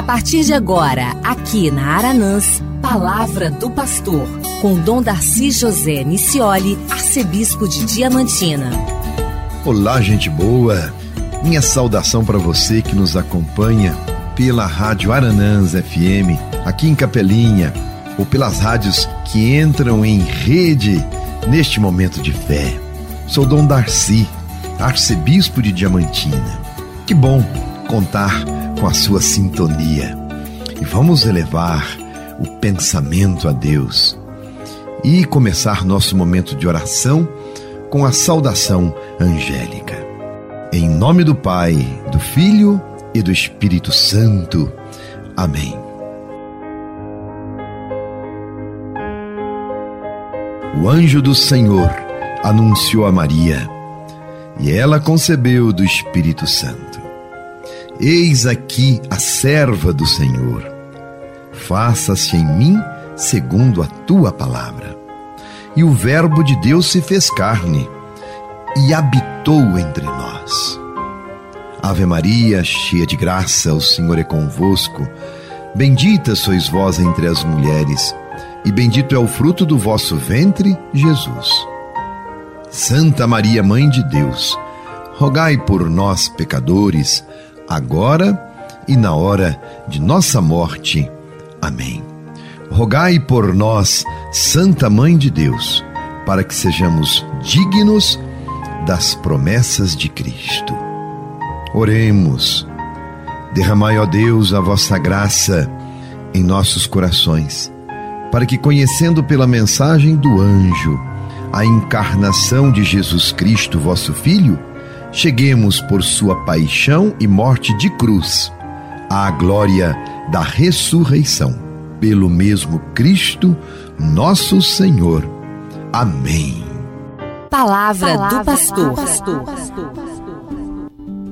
A partir de agora, aqui na Aranãs, Palavra do Pastor, com Dom Darcy José Nicioli, arcebispo de Diamantina. Olá, gente boa. Minha saudação para você que nos acompanha pela Rádio Aranãs FM, aqui em Capelinha, ou pelas rádios que entram em rede neste momento de fé. Sou Dom Darcy, arcebispo de Diamantina. Que bom contar com a sua sintonia. E vamos elevar o pensamento a Deus e começar nosso momento de oração com a saudação angélica. Em nome do Pai, do Filho e do Espírito Santo. Amém. O anjo do Senhor anunciou a Maria e ela concebeu do Espírito Santo. Eis aqui a serva do Senhor. Faça-se em mim segundo a tua palavra. E o Verbo de Deus se fez carne e habitou entre nós. Ave Maria, cheia de graça, o Senhor é convosco. Bendita sois vós entre as mulheres, e bendito é o fruto do vosso ventre, Jesus. Santa Maria, Mãe de Deus, rogai por nós, pecadores, agora e na hora de nossa morte. Amém. Rogai por nós, Santa Mãe de Deus, para que sejamos dignos das promessas de Cristo. Oremos. Derramai, ó Deus, a vossa graça em nossos corações, para que, conhecendo pela mensagem do anjo a encarnação de Jesus Cristo, vosso Filho, cheguemos por sua paixão e morte de cruz à glória da ressurreição, pelo mesmo Cristo, nosso Senhor. Amém. Palavra, Palavra do pastor. pastor.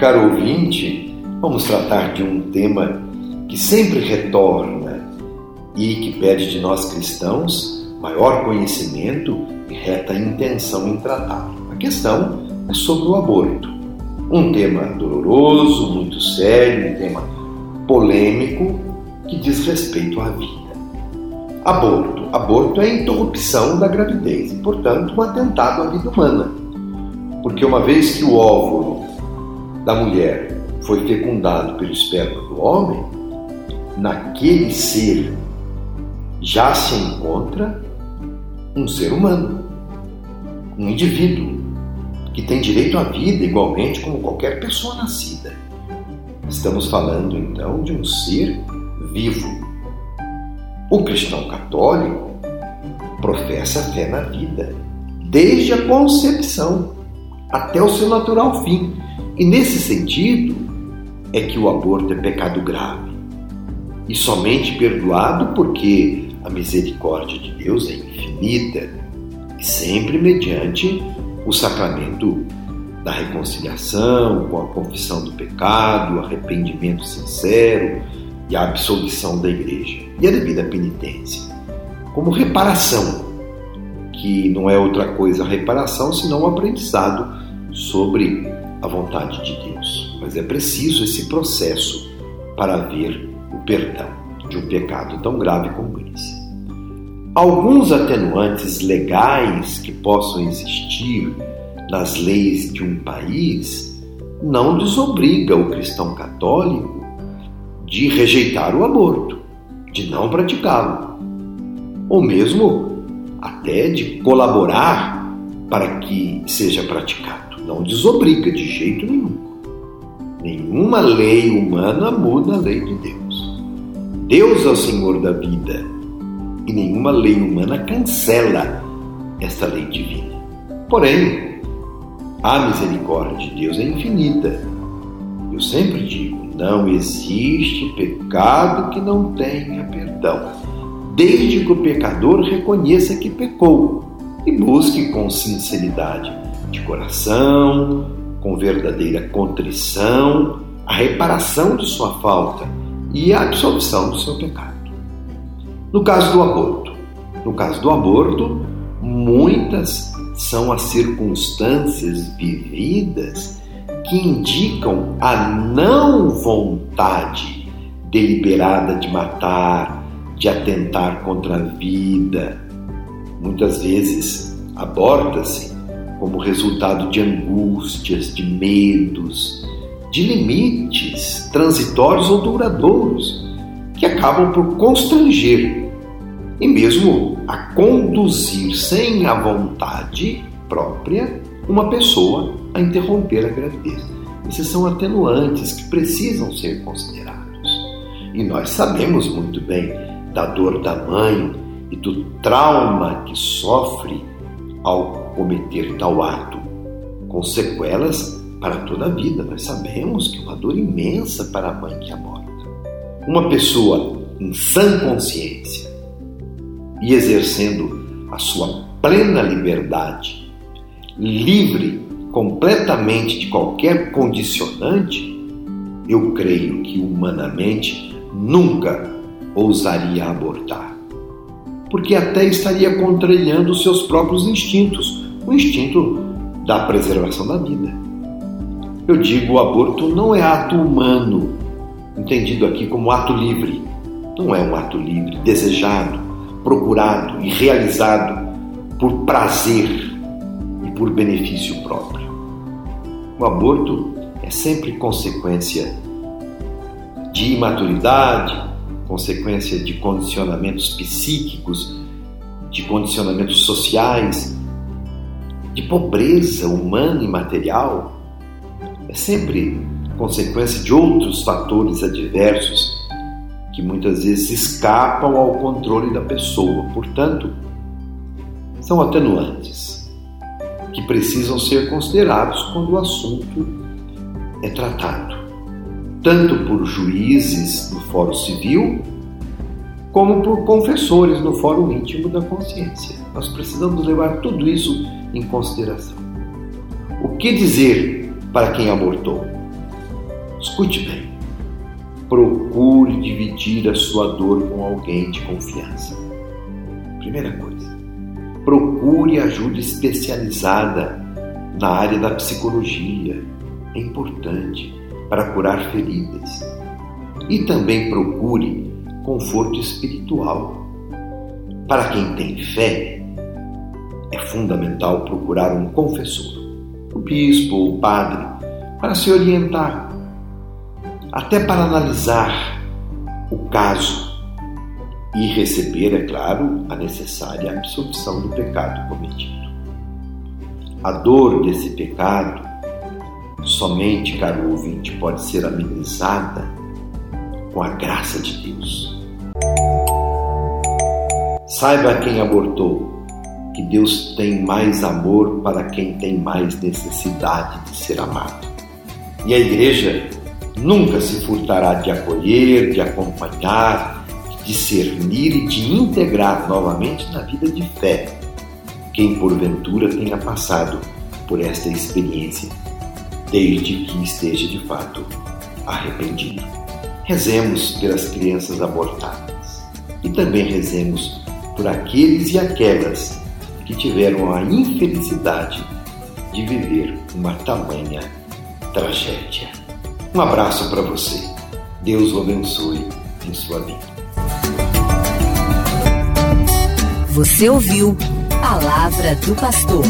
Caro ouvinte, vamos tratar de um tema que sempre retorna e que pede de nós cristãos maior conhecimento e reta intenção em tratar. A questão é sobre o aborto. Um tema doloroso, muito sério, um tema polêmico que diz respeito à vida. Aborto. Aborto é a interrupção da gravidez e, portanto, um atentado à vida humana. Porque uma vez que o óvulo da mulher foi fecundado pelo esperma do homem, naquele ser já se encontra um ser humano, um indivíduo, que tem direito à vida igualmente como qualquer pessoa nascida. Estamos falando então de um ser vivo. O cristão católico professa fé na vida, desde a concepção até o seu natural fim. E nesse sentido é que o aborto é pecado grave e somente perdoado porque a misericórdia de Deus é infinita e sempre mediante o sacramento da reconciliação, com a confissão do pecado, o arrependimento sincero e a absolvição da igreja e a devida penitência, como reparação, que não é outra coisa a reparação senão o aprendizado sobre a vontade de Deus. Mas é preciso esse processo para haver o perdão de um pecado tão grave como esse. Alguns atenuantes legais que possam existir nas leis de um país não desobriga o cristão católico de rejeitar o aborto, de não praticá-lo, ou mesmo até de colaborar para que seja praticado. Não desobriga de jeito nenhum. Nenhuma lei humana muda a lei de Deus. Deus é o Senhor da vida e nenhuma lei humana cancela esta lei divina. Porém, a misericórdia de Deus é infinita. Eu sempre digo: não existe pecado que não tenha perdão, desde que o pecador reconheça que pecou e busque com sinceridade de coração, com verdadeira contrição, a reparação de sua falta e a absolvição do seu pecado. No caso do aborto, no caso do aborto, muitas são as circunstâncias vividas que indicam a não vontade deliberada de matar, de atentar contra a vida. Muitas vezes aborta-se como resultado de angústias, de medos, de limites transitórios ou duradouros que acabam por constranger e mesmo a conduzir sem a vontade própria uma pessoa a interromper a gravidez. Esses são atenuantes que precisam ser considerados. E nós sabemos muito bem da dor da mãe e do trauma que sofre ao cometer tal ato, com sequelas para toda a vida. Nós sabemos que é uma dor imensa para a mãe que aborta. Uma pessoa em sã consciência e exercendo a sua plena liberdade, livre completamente de qualquer condicionante, eu creio que humanamente nunca ousaria abortar. Porque até estaria contrariando os seus próprios instintos, o instinto da preservação da vida. Eu digo, o aborto não é ato humano, entendido aqui como ato livre. Não é um ato livre, desejado, procurado e realizado por prazer e por benefício próprio. O aborto é sempre consequência de imaturidade, consequência de condicionamentos psíquicos, de condicionamentos sociais, de pobreza humana e material, é sempre consequência de outros fatores adversos que muitas vezes escapam ao controle da pessoa. Portanto, são atenuantes que precisam ser considerados quando o assunto é tratado, tanto por juízes no Fórum Civil, como por confessores no Fórum Íntimo da Consciência. Nós precisamos levar tudo isso em consideração. O que dizer para quem abortou? Escute bem. Procure dividir a sua dor com alguém de confiança. Primeira coisa. Procure ajuda especializada na área da psicologia. É importante para curar feridas. E também procure conforto espiritual. Para quem tem fé, é fundamental procurar um confessor, o bispo ou o padre, para se orientar, até para analisar o caso e receber, é claro, a necessária absolvição do pecado cometido. A dor desse pecado somente, caro ouvinte, pode ser amenizada com a graça de Deus. Saiba quem abortou que Deus tem mais amor para quem tem mais necessidade de ser amado. E a igreja nunca se furtará de acolher, de acompanhar, de discernir e de integrar novamente na vida de fé quem porventura tenha passado por esta experiência, desde que esteja de fato arrependido. Rezemos pelas crianças abortadas e também rezemos por aqueles e aquelas que tiveram a infelicidade de viver uma tamanha tragédia. Um abraço para você. Deus o abençoe em sua vida. Você ouviu Palavra do Pastor.